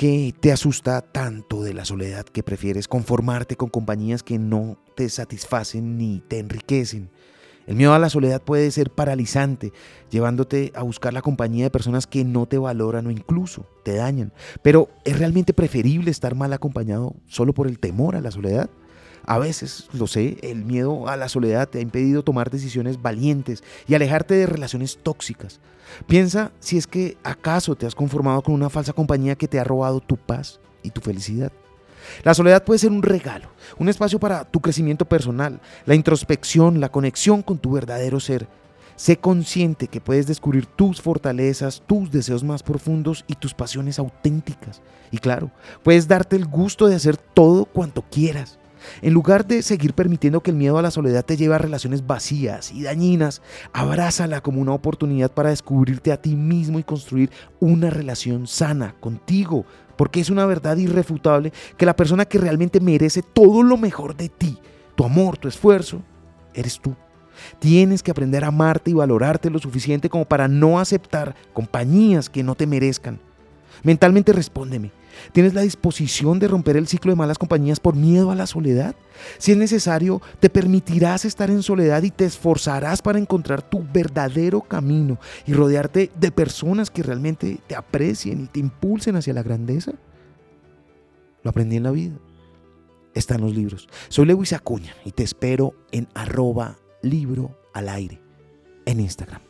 que te asusta tanto de la soledad que prefieres conformarte con compañías que no te satisfacen ni te enriquecen? El miedo a la soledad puede ser paralizante, llevándote a buscar la compañía de personas que no te valoran o incluso te dañan. Pero ¿es realmente preferible estar mal acompañado solo por el temor a la soledad? A veces, lo sé, el miedo a la soledad te ha impedido tomar decisiones valientes y alejarte de relaciones tóxicas. Piensa si es que acaso te has conformado con una falsa compañía que te ha robado tu paz y tu felicidad. La soledad puede ser un regalo, un espacio para tu crecimiento personal, la introspección, la conexión con tu verdadero ser. Sé consciente que puedes descubrir tus fortalezas, tus deseos más profundos y tus pasiones auténticas. Y claro, puedes darte el gusto de hacer todo cuanto quieras. En lugar de seguir permitiendo que el miedo a la soledad te lleve a relaciones vacías y dañinas, abrázala como una oportunidad para descubrirte a ti mismo y construir una relación sana contigo, porque es una verdad irrefutable que la persona que realmente merece todo lo mejor de ti, tu amor, tu esfuerzo, eres tú. Tienes que aprender a amarte y valorarte lo suficiente como para no aceptar compañías que no te merezcan. Mentalmente respóndeme. ¿Tienes la disposición de romper el ciclo de malas compañías por miedo a la soledad? Si es necesario, te permitirás estar en soledad y te esforzarás para encontrar tu verdadero camino y rodearte de personas que realmente te aprecien y te impulsen hacia la grandeza. Lo aprendí en la vida. Está en los libros. Soy Lewis Acuña y te espero en arroba libro al aire en Instagram.